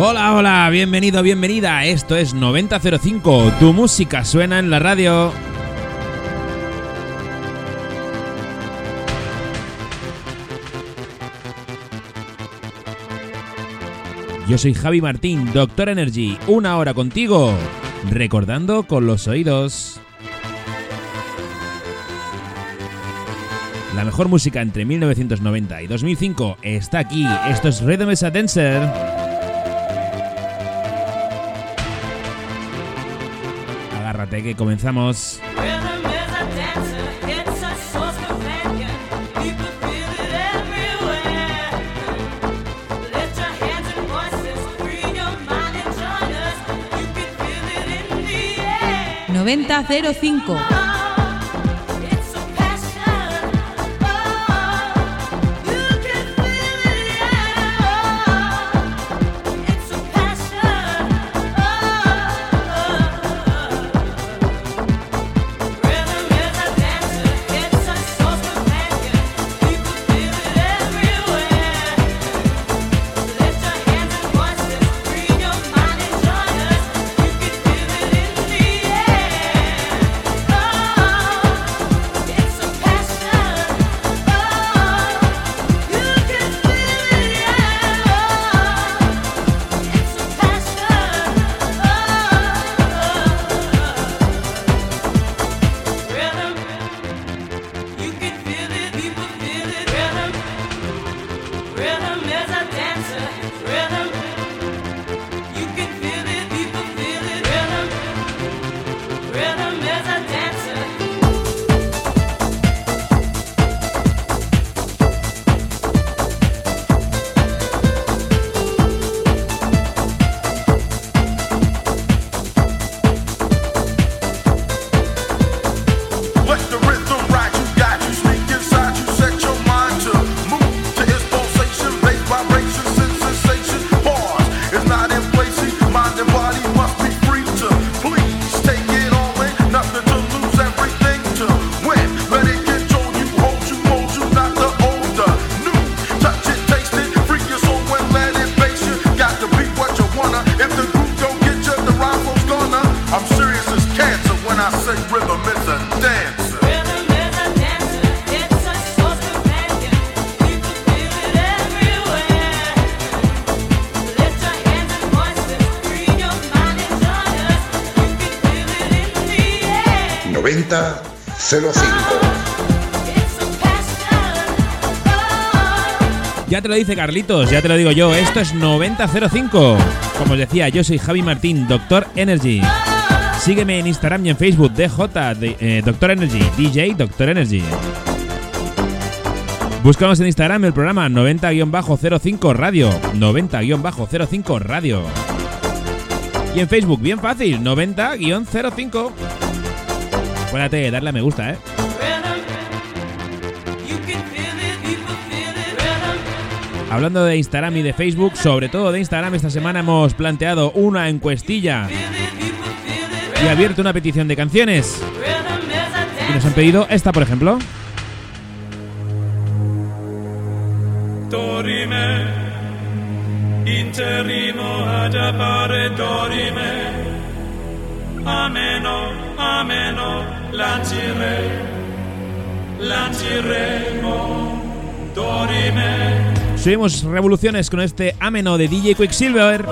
Hola, hola, bienvenido, bienvenida. Esto es 9005. Tu música suena en la radio. Yo soy Javi Martín, Doctor Energy. Una hora contigo. Recordando con los oídos. La mejor música entre 1990 y 2005 está aquí. Esto es Rhythm is a Dancer. agárrate que comenzamos. ¡9005! 3005. Ya te lo dice Carlitos, ya te lo digo yo, esto es 9005. Como os decía, yo soy Javi Martín, Doctor Energy. Sígueme en Instagram y en Facebook, DJ eh, Doctor Energy, DJ Doctor Energy. Búscanos en Instagram el programa 90-05 Radio, 90-05 Radio. Y en Facebook, bien fácil, 90-05. Acuérdate, darle a me gusta, ¿eh? Hablando de Instagram y de Facebook, sobre todo de Instagram, esta semana hemos planteado una encuestilla y abierto una petición de canciones. Y nos han pedido esta, por ejemplo. Dorime, interimo lancire, lanciremo, dorime, Subimos revoluciones con este ameno de DJ Quicksilver.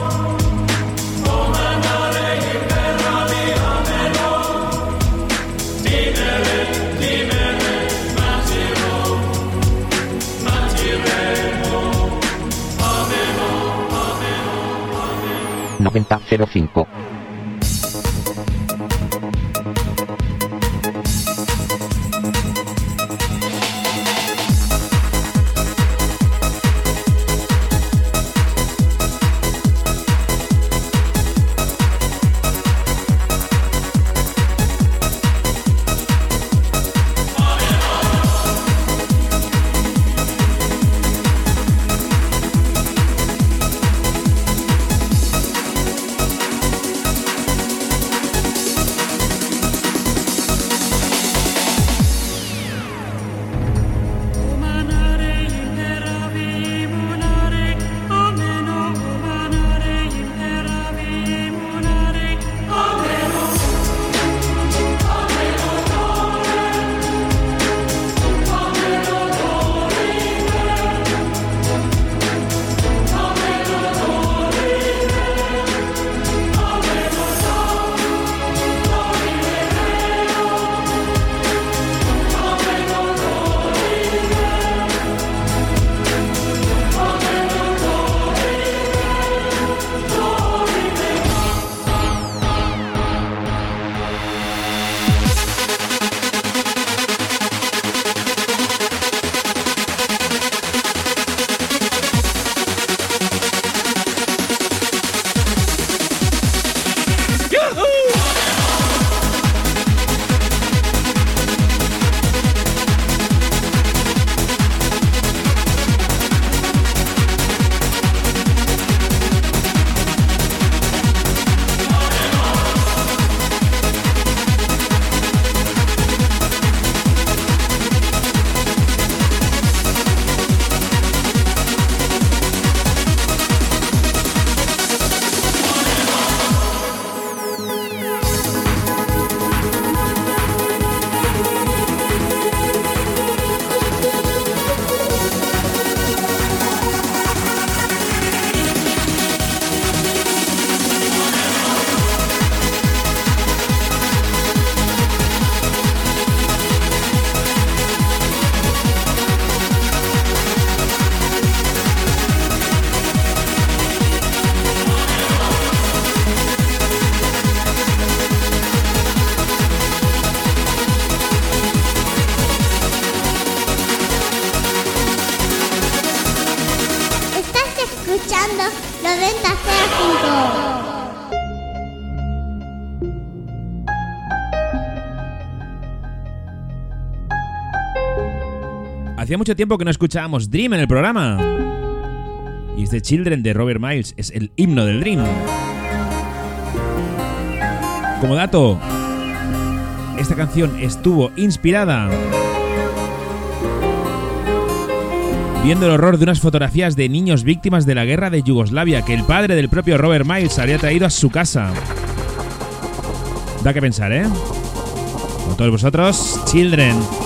noventa cero cinco Hacía mucho tiempo que no escuchábamos Dream en el programa. Y este Children de Robert Miles es el himno del Dream. Como dato, esta canción estuvo inspirada viendo el horror de unas fotografías de niños víctimas de la guerra de Yugoslavia que el padre del propio Robert Miles había traído a su casa. Da que pensar, ¿eh? Con todos vosotros, Children.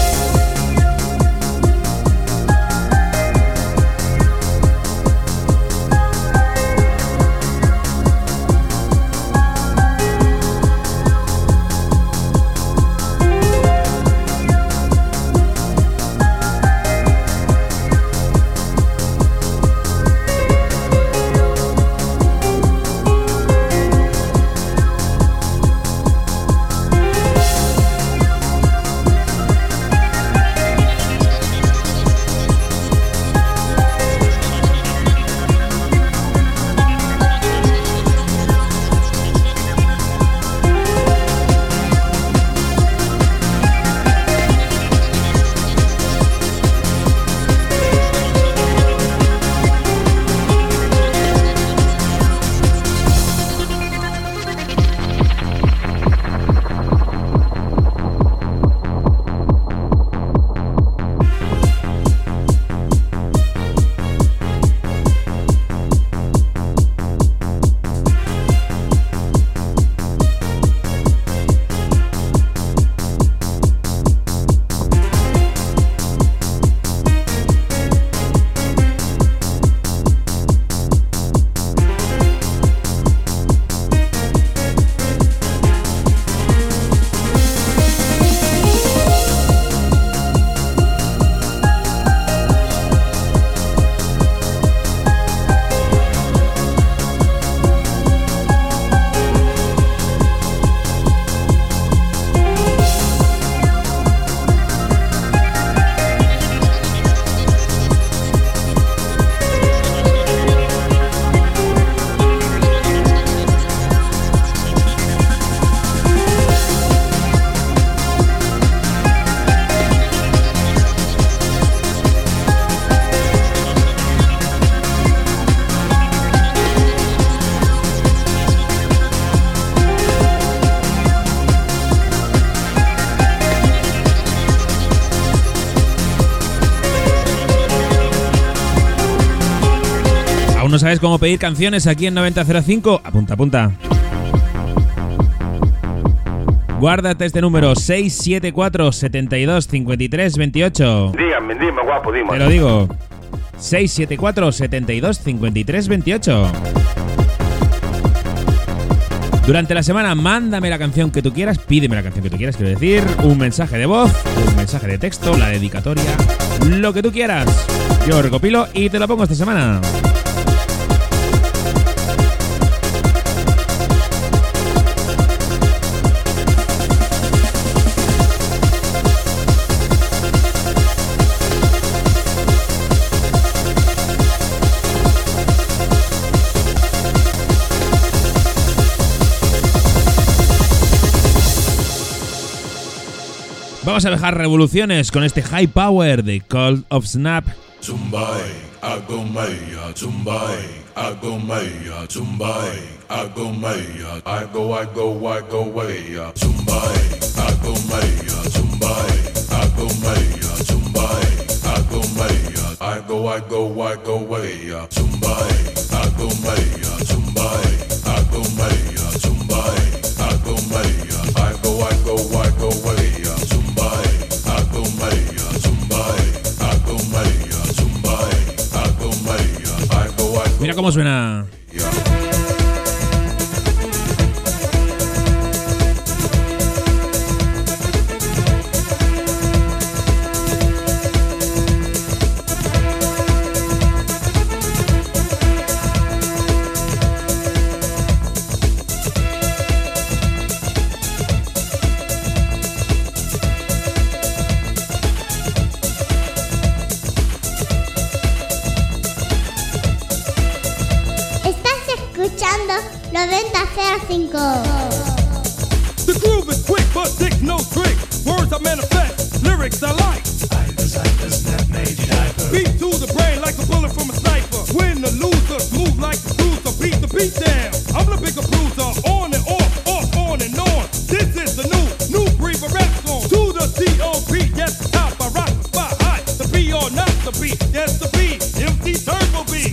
¿Aún no sabes cómo pedir canciones aquí en 9005? Apunta, apunta. Guárdate este número 674 72 53 28. Dígame, dime, guapo, dime. Te lo digo. 674 72 53 28. Durante la semana, mándame la canción que tú quieras, pídeme la canción que tú quieras, quiero decir, un mensaje de voz, un mensaje de texto, la dedicatoria, lo que tú quieras. Yo recopilo y te lo pongo esta semana. Vamos a dejar revoluciones con este high power de Cold of Snap. Tumbai, agomaya, tumbai, agomaya, tumbai, agomaya, I go, I go, I go, way, tumbai, agomaya, tumbai, agomaya, tumbai, agomaya, I go, I go, I go, way, tumbai, agomaya, tumbai, Mira cómo suena. Escuchando 9005. The groove is quick, but dick no trick. Words I manifest, lyrics I like. Beat to the brain like a bullet from a sniper. Win the loser, move like a cruiser, beat the beat down. I'm the bigger bruiser, on and off, off, on and on. This is the new, new breed of rap song. To the C.O.P. Yes, the top, I rock the spot high. The B or not the B, yes, the B. MC Turbo B.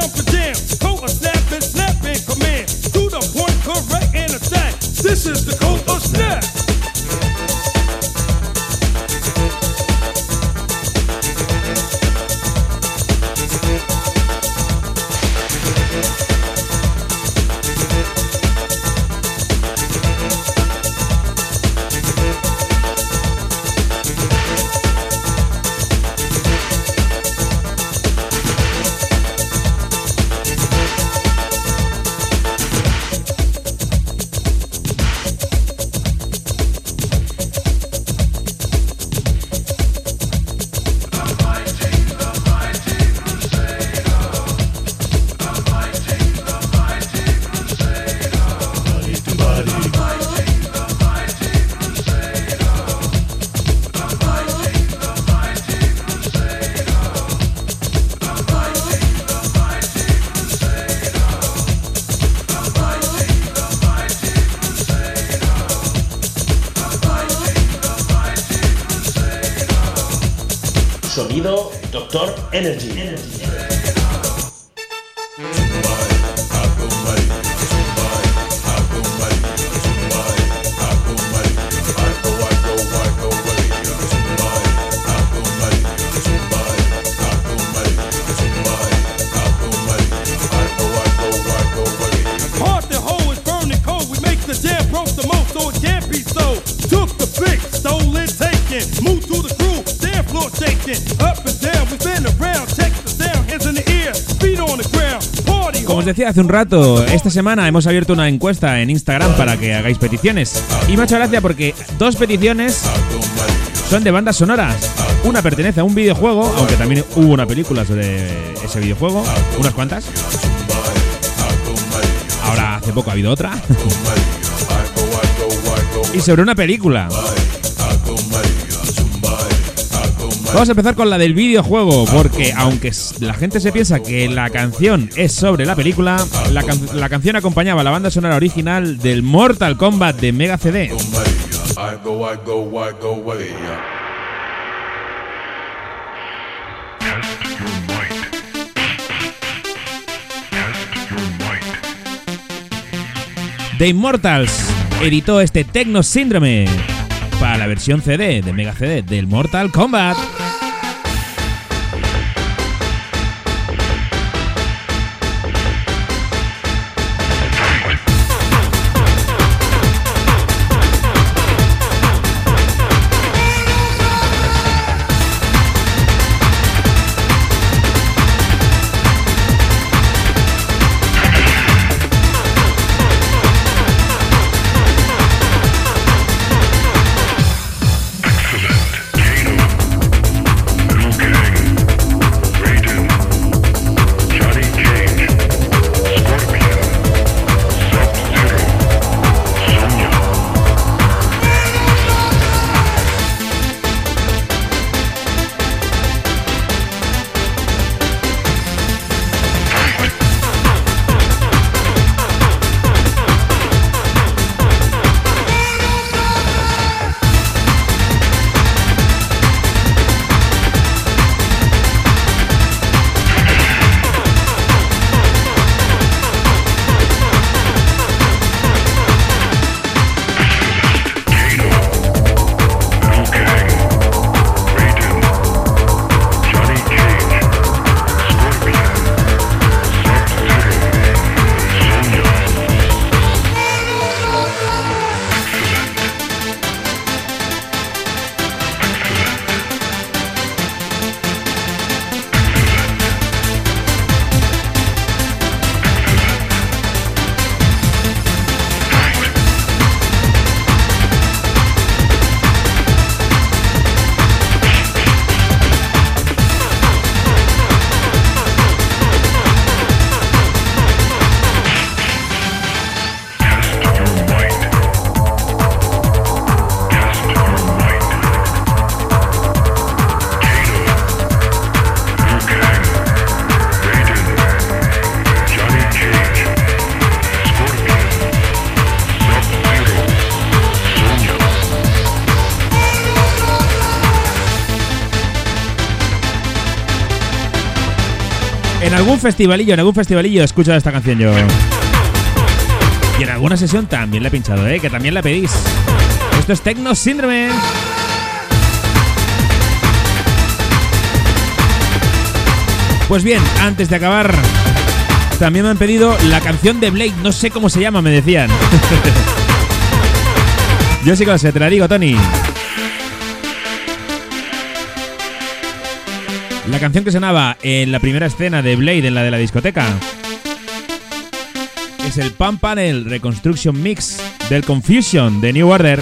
jump, and a snap and snap in command. To the point, correct and attack. This is the coat of snap. Energy. Decía hace un rato, esta semana hemos abierto una encuesta en Instagram para que hagáis peticiones. Y me ha hecho gracia porque dos peticiones son de bandas sonoras. Una pertenece a un videojuego, aunque también hubo una película sobre ese videojuego, unas cuantas. Ahora hace poco ha habido otra. y sobre una película. Vamos a empezar con la del videojuego, porque aunque la gente se piensa que la canción es sobre la película, la, can- la canción acompañaba la banda sonora original del Mortal Kombat de Mega CD. The Immortals editó este Techno Síndrome para la versión CD de Mega CD del Mortal Kombat. Festivalillo, en algún festivalillo he escuchado esta canción yo. Y en alguna sesión también la he pinchado, ¿eh? Que también la pedís. Esto es Techno Síndrome. Pues bien, antes de acabar, también me han pedido la canción de Blade. No sé cómo se llama, me decían. Yo sí que lo sé, te la digo, Tony. La canción que sonaba en la primera escena de Blade, en la de la discoteca, es el Pump Panel Reconstruction Mix del Confusion de New Order.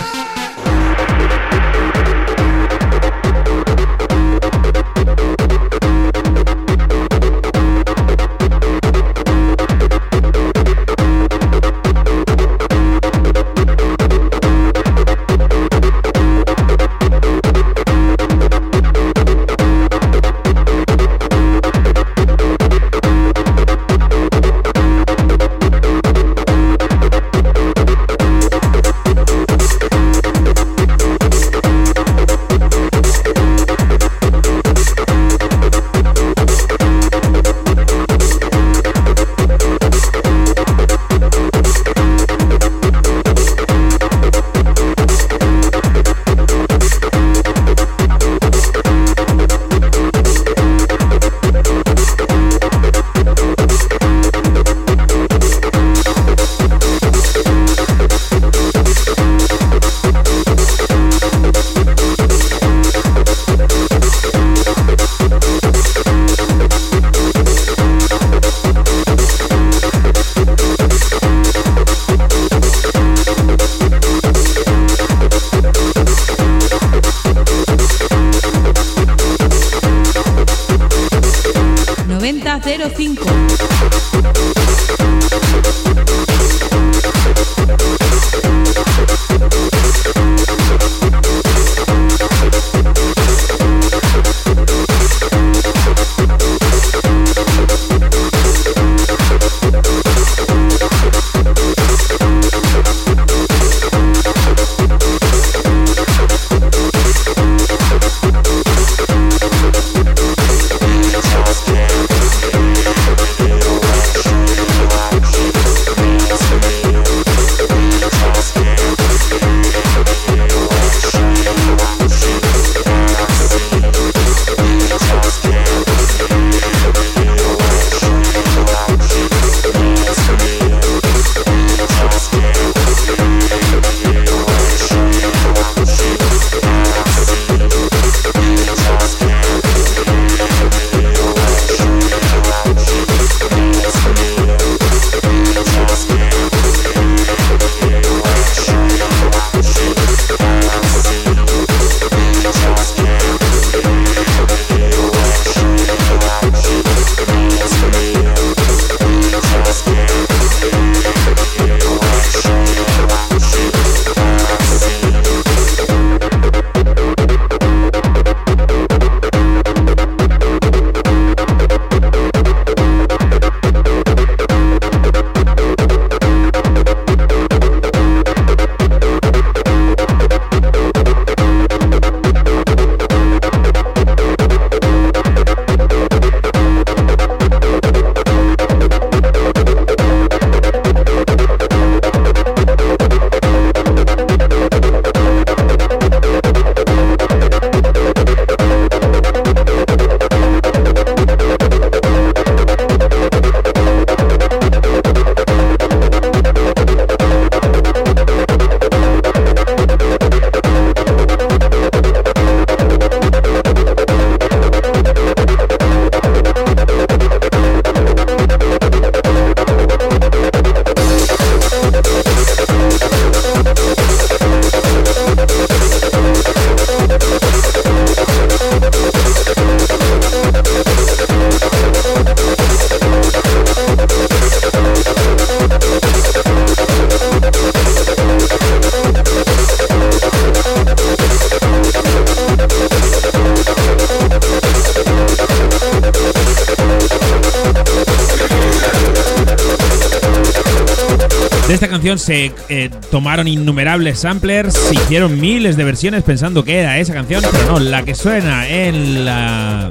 Se eh, tomaron innumerables samplers, se hicieron miles de versiones pensando que era esa canción, pero no, la que suena en la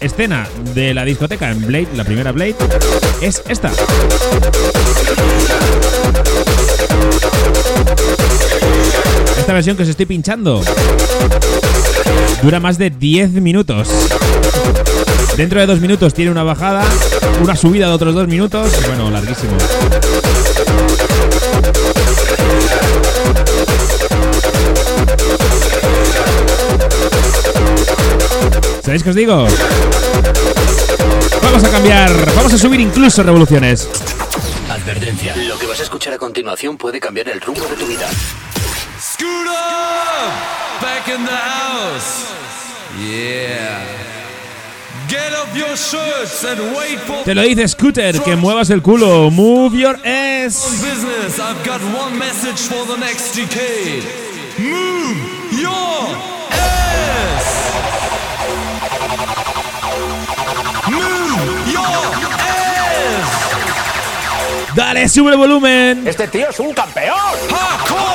escena de la discoteca en Blade, la primera Blade, es esta. Esta versión que os estoy pinchando dura más de 10 minutos. Dentro de dos minutos tiene una bajada, una subida de otros dos minutos. Bueno, larguísimo. ¿Sabéis qué os digo? Vamos a cambiar, vamos a subir incluso revoluciones. Advertencia. Lo que vas a escuchar a continuación puede cambiar el rumbo de tu vida. Scoot up! Back in the house! Yeah. Get off your shirts and wait for Te lo dice Scooter, que muevas el culo. Move your ass. business. I've Dale, sube el volumen. Este tío es un campeón. Hardcore!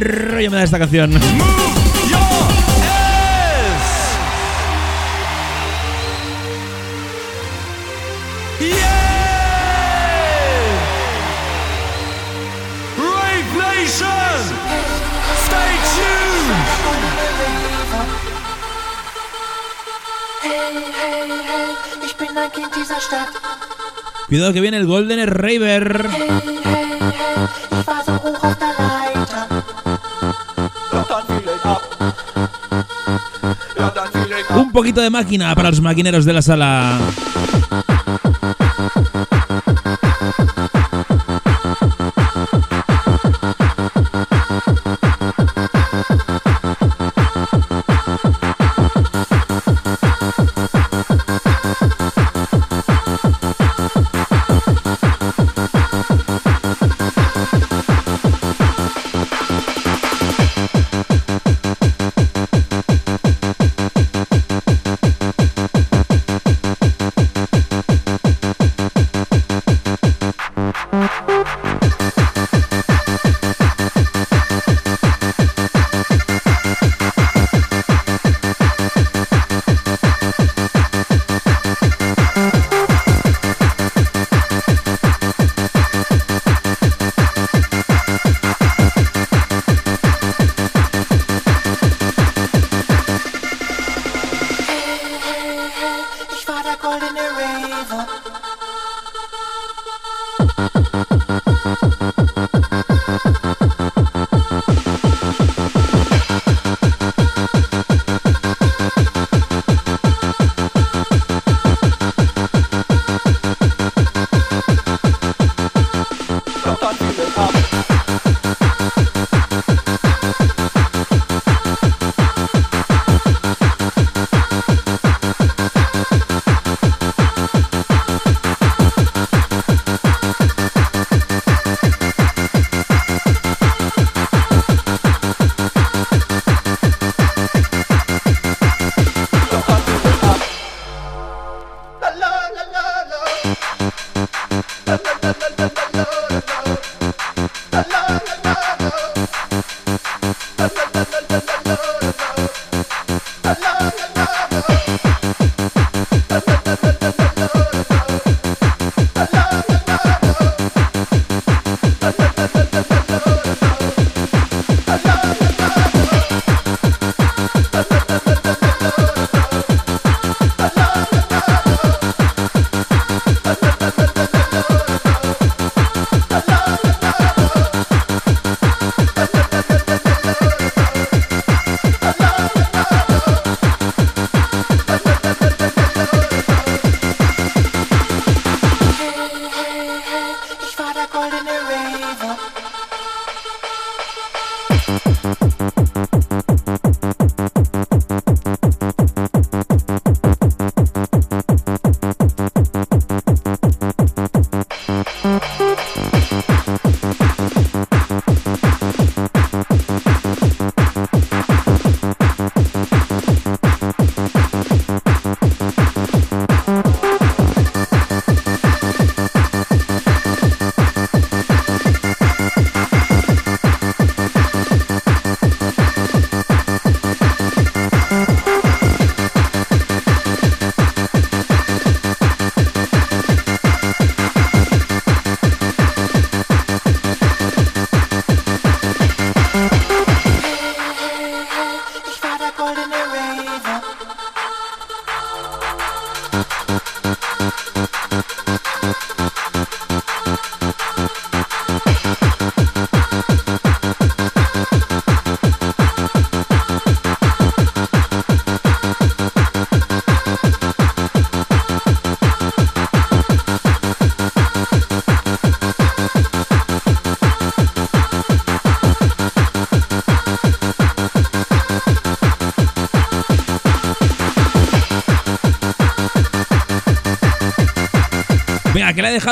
rollo me da esta canción. Cuidado que viene el Golden Raver. poquito de máquina para los maquineros de la sala.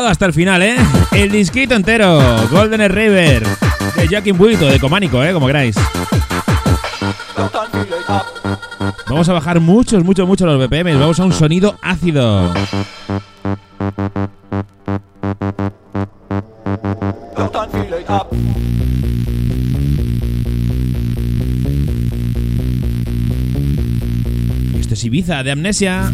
Hasta el final, ¿eh? El disquito entero. Golden River. De Jackin Buito, de Cománico, ¿eh? Como queráis. Vamos a bajar muchos, muchos, muchos los BPM. Vamos a un sonido ácido. Esto es Ibiza, de Amnesia.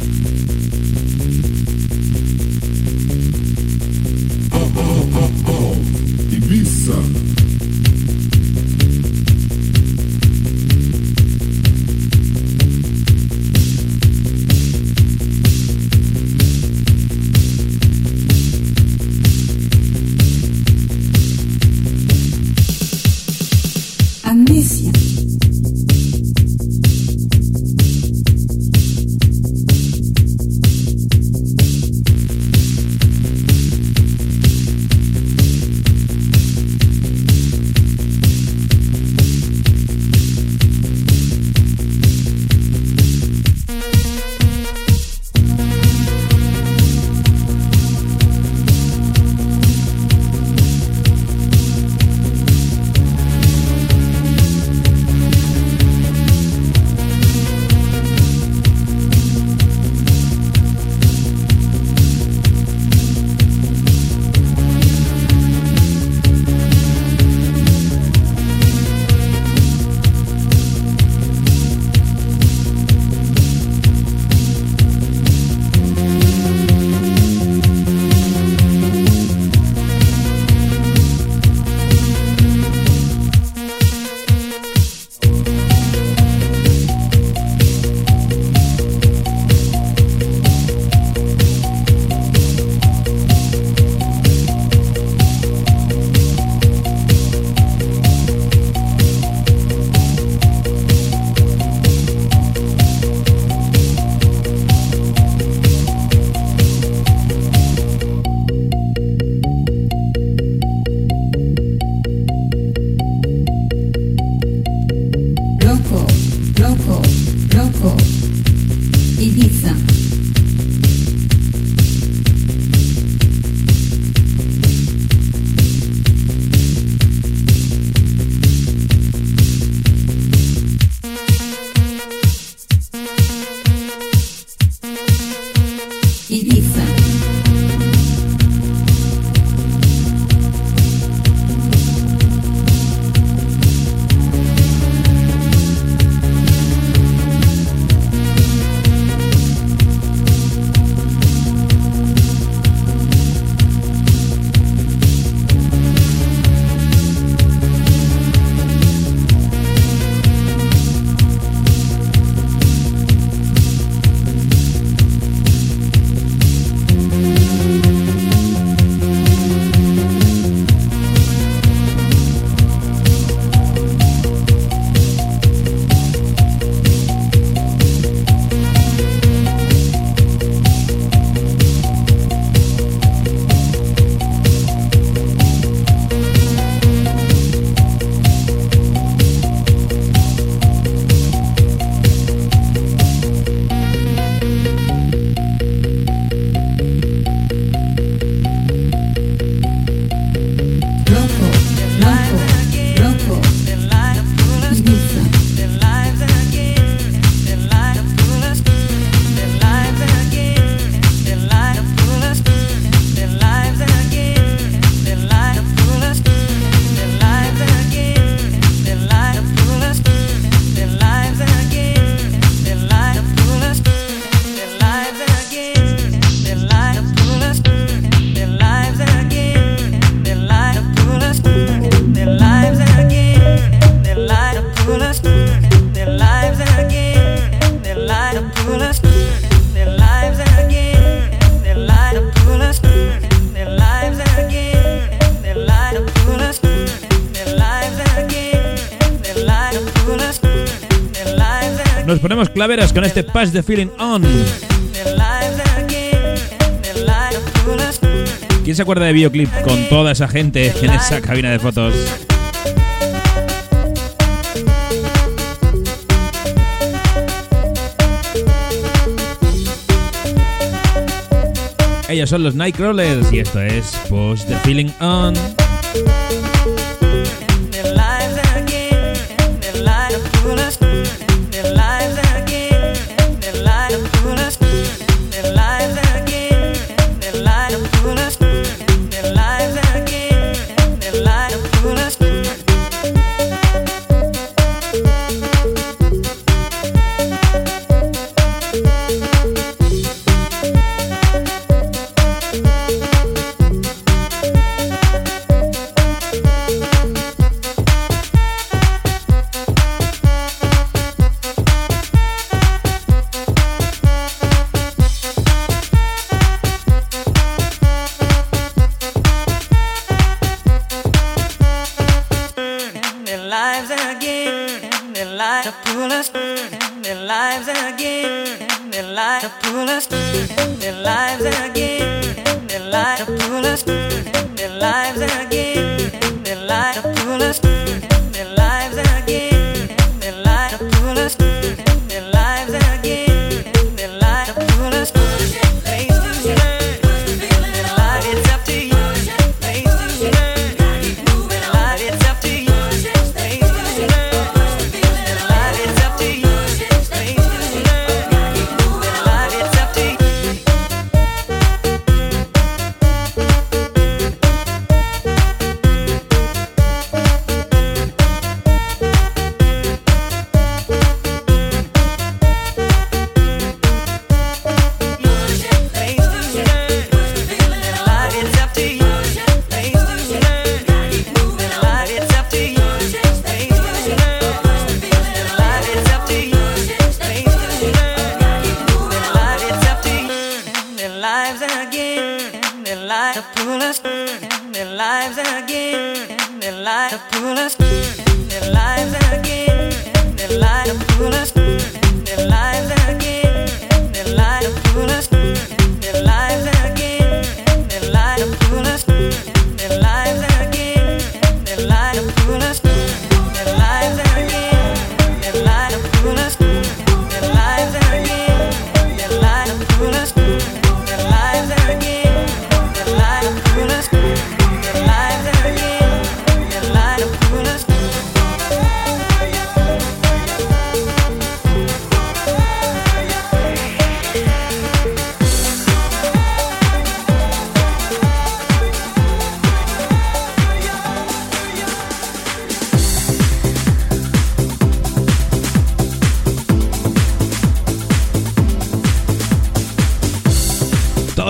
Calaveras con este Pass the Feeling On. ¿Quién se acuerda de Videoclip con toda esa gente en esa cabina de fotos? Ellos son los Nightcrawlers y esto es Post the Feeling On. us in their lives again, in their lives to pull us in their lives again, in their lives to pull us in their lives again.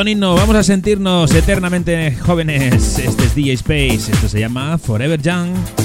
himno, vamos a sentirnos eternamente jóvenes. Este es DJ Space, esto se llama Forever Young.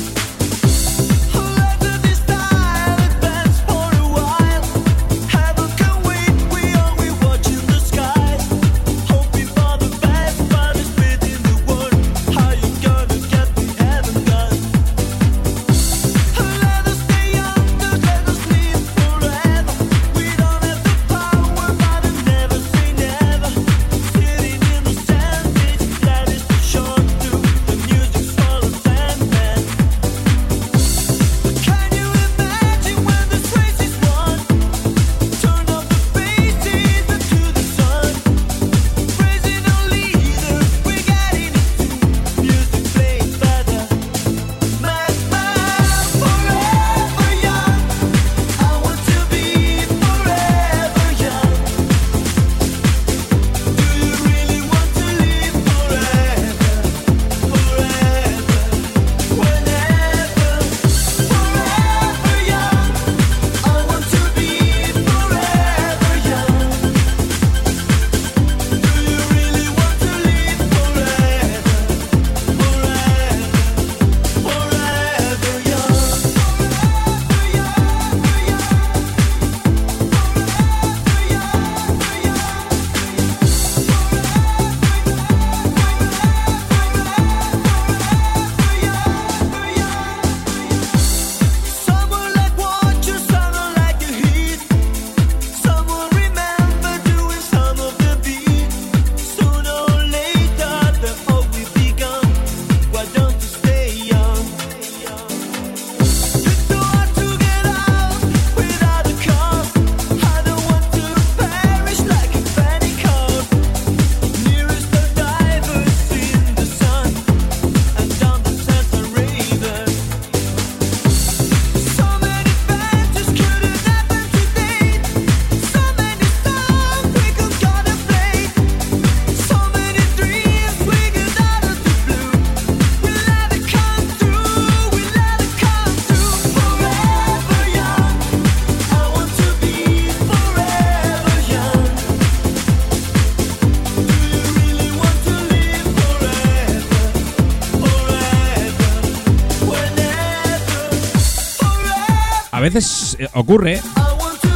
Eh, ocurre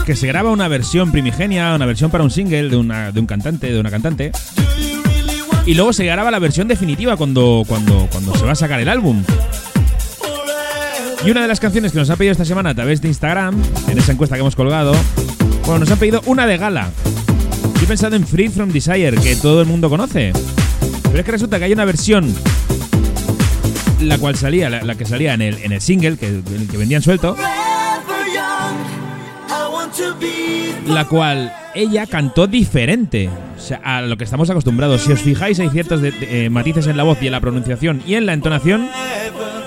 que se graba una versión primigenia, una versión para un single de, una, de un cantante, de una cantante, y luego se graba la versión definitiva cuando, cuando, cuando se va a sacar el álbum. Y una de las canciones que nos ha pedido esta semana a través de Instagram, en esa encuesta que hemos colgado, bueno, nos han pedido una de gala. Yo he pensado en Free From Desire, que todo el mundo conoce. Pero es que resulta que hay una versión la cual salía, la, que salía en el, en el single, que, que vendían suelto, la cual ella cantó diferente a lo que estamos acostumbrados. Si os fijáis, hay ciertos eh, matices en la voz y en la pronunciación y en la entonación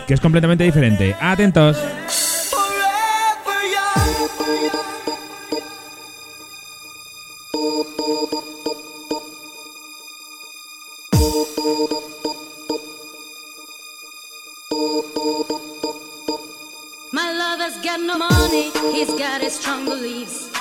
que es completamente diferente. Atentos. No.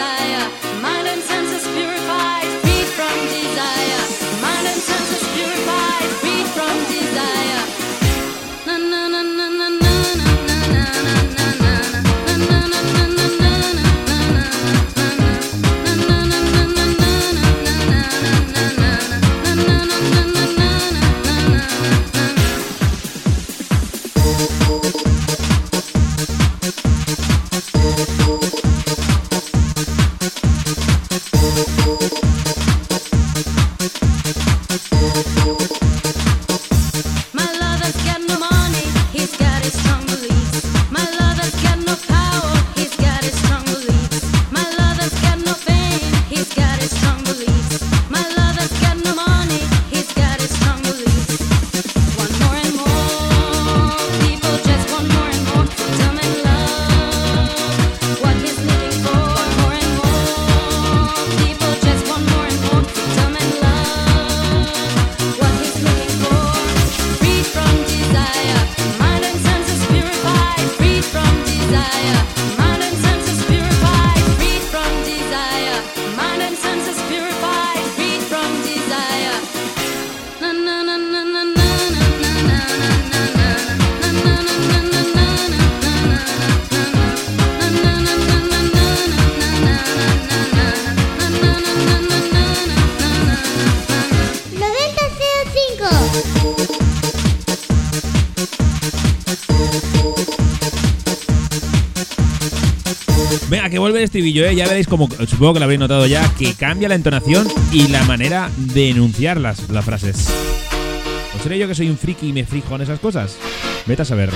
desire. Estribillo, ¿eh? Ya veréis como, supongo que lo habréis notado ya, que cambia la entonación y la manera de enunciar las, las frases. ¿O seré yo que soy un friki y me frijo en esas cosas? Vete a saber.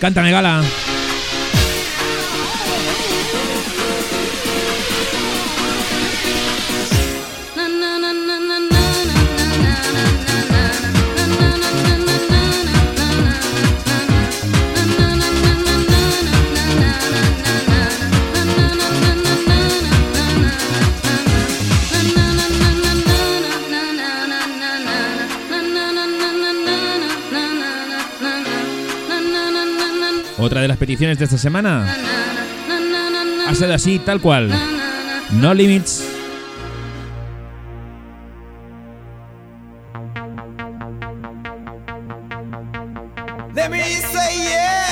Cántame, gala. Peticiones de esta semana ha sido así, tal cual. No limits.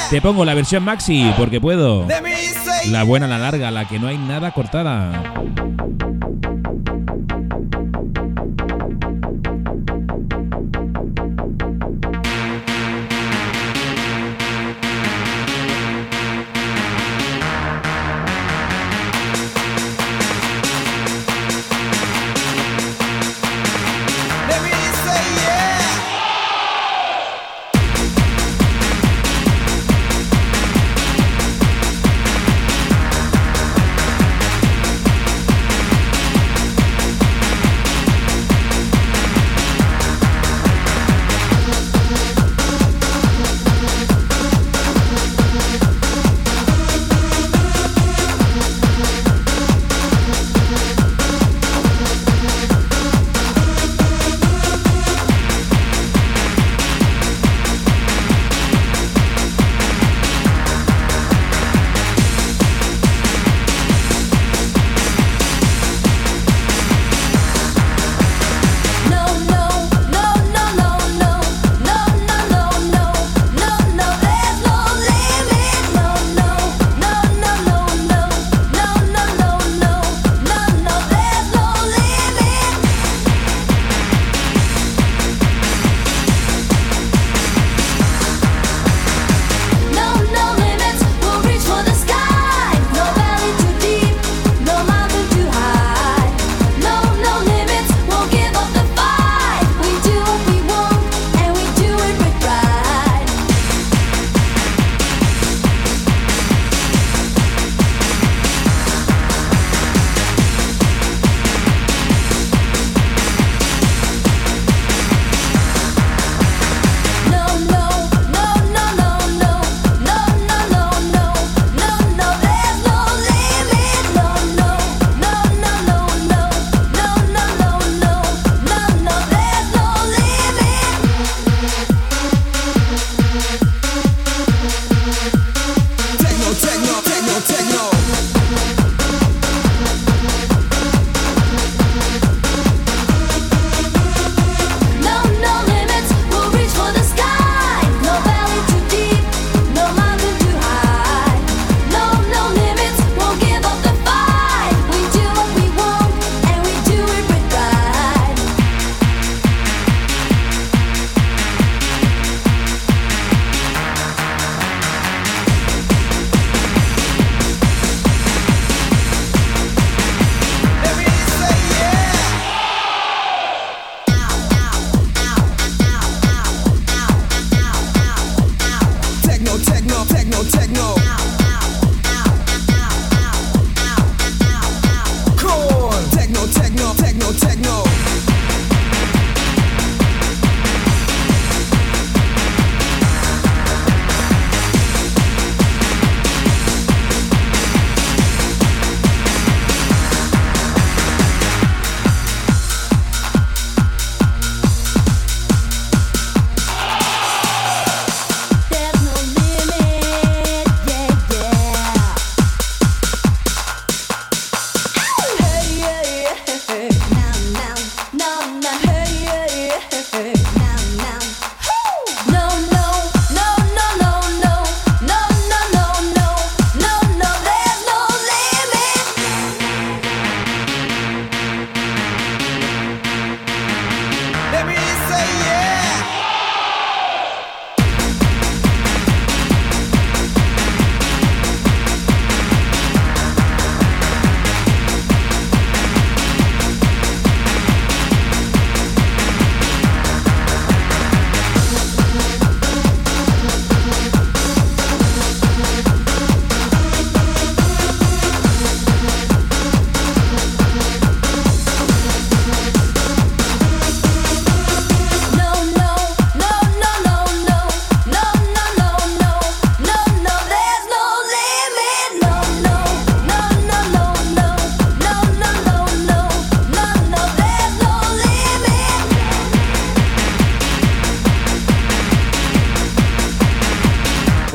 Te pongo la versión maxi porque puedo. La buena, la larga, la que no hay nada cortada.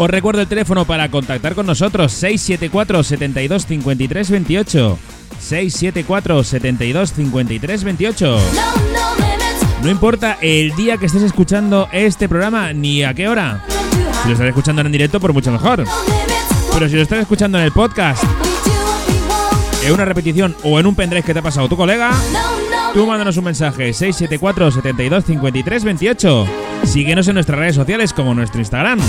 Os recuerdo el teléfono para contactar con nosotros 674 72 53 28. 674 72 53 28. No, importa el día que estés escuchando este programa ni a qué hora. Si lo estás escuchando en directo, por mucho mejor. Pero si lo estás escuchando en el podcast, en una repetición o en un pendrive que te ha pasado tu colega, tú mándanos un mensaje 674 72 53 28. Síguenos en nuestras redes sociales como nuestro Instagram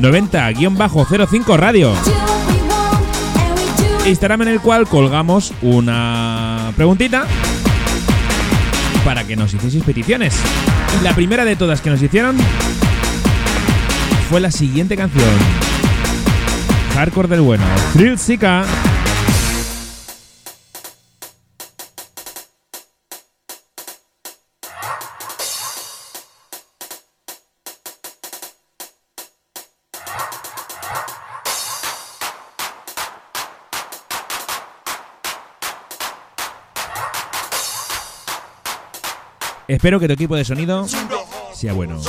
90-05 Radio. Instagram en el cual colgamos una preguntita para que nos hicieseis peticiones. La primera de todas que nos hicieron fue la siguiente canción. Hardcore del bueno, Thrill. Espero que tu equipo de sonido sea bueno.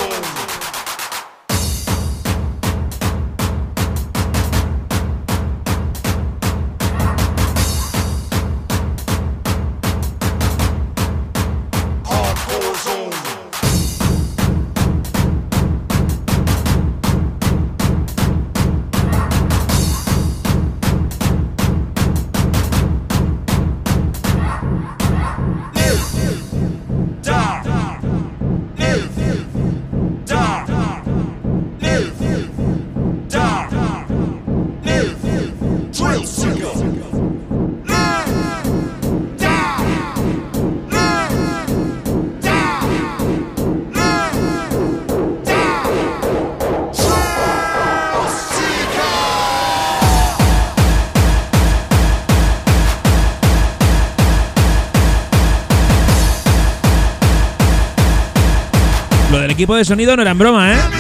Equipo de sonido no era en broma, ¿eh?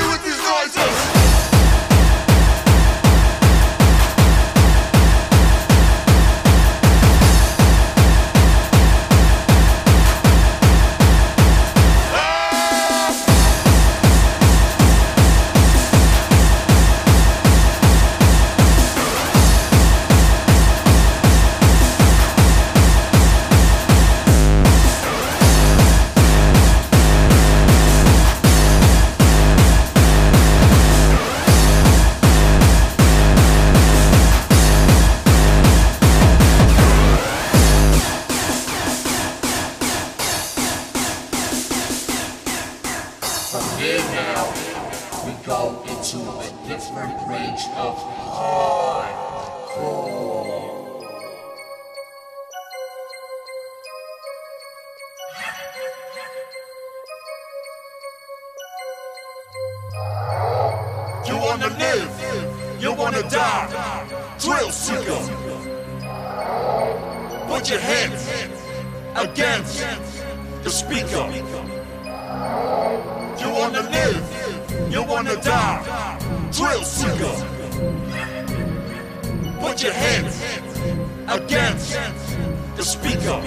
Wanna live, you wanna die. Drill seeker. Put your hands against the speaker. You wanna live, you wanna die. Thrill seeker. Put your hands against the speaker.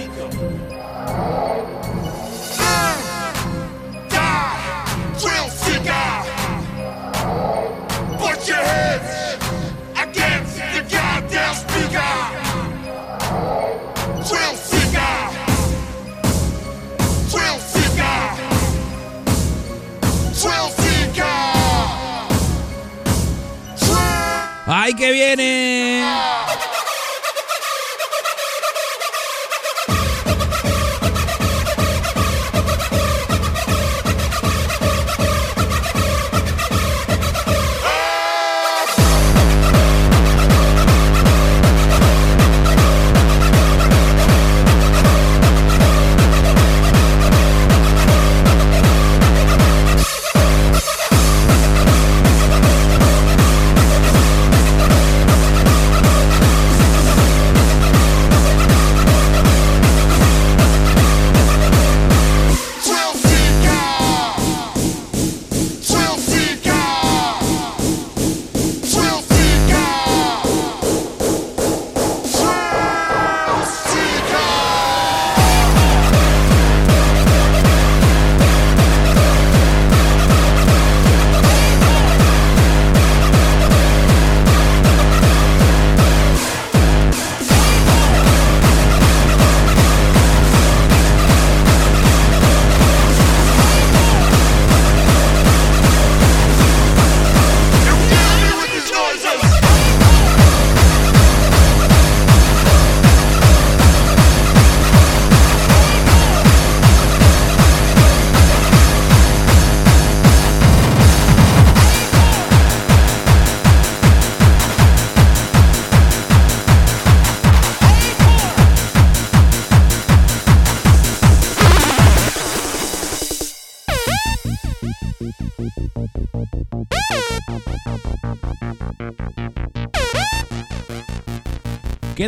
¡Ay, que viene!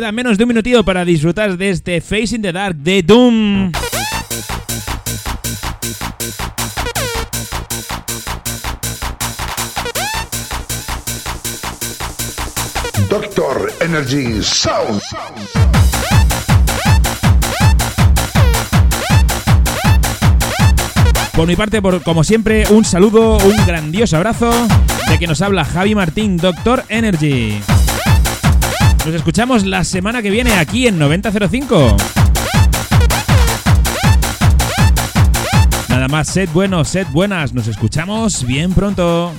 Queda menos de un minutito para disfrutar de este Facing the Dark de Doom. Doctor Energy Sound. Por mi parte, por, como siempre, un saludo, un grandioso abrazo de que nos habla Javi Martín, Doctor Energy. Nos escuchamos la semana que viene aquí en 9005. Nada más, sed buenos, sed buenas. Nos escuchamos bien pronto.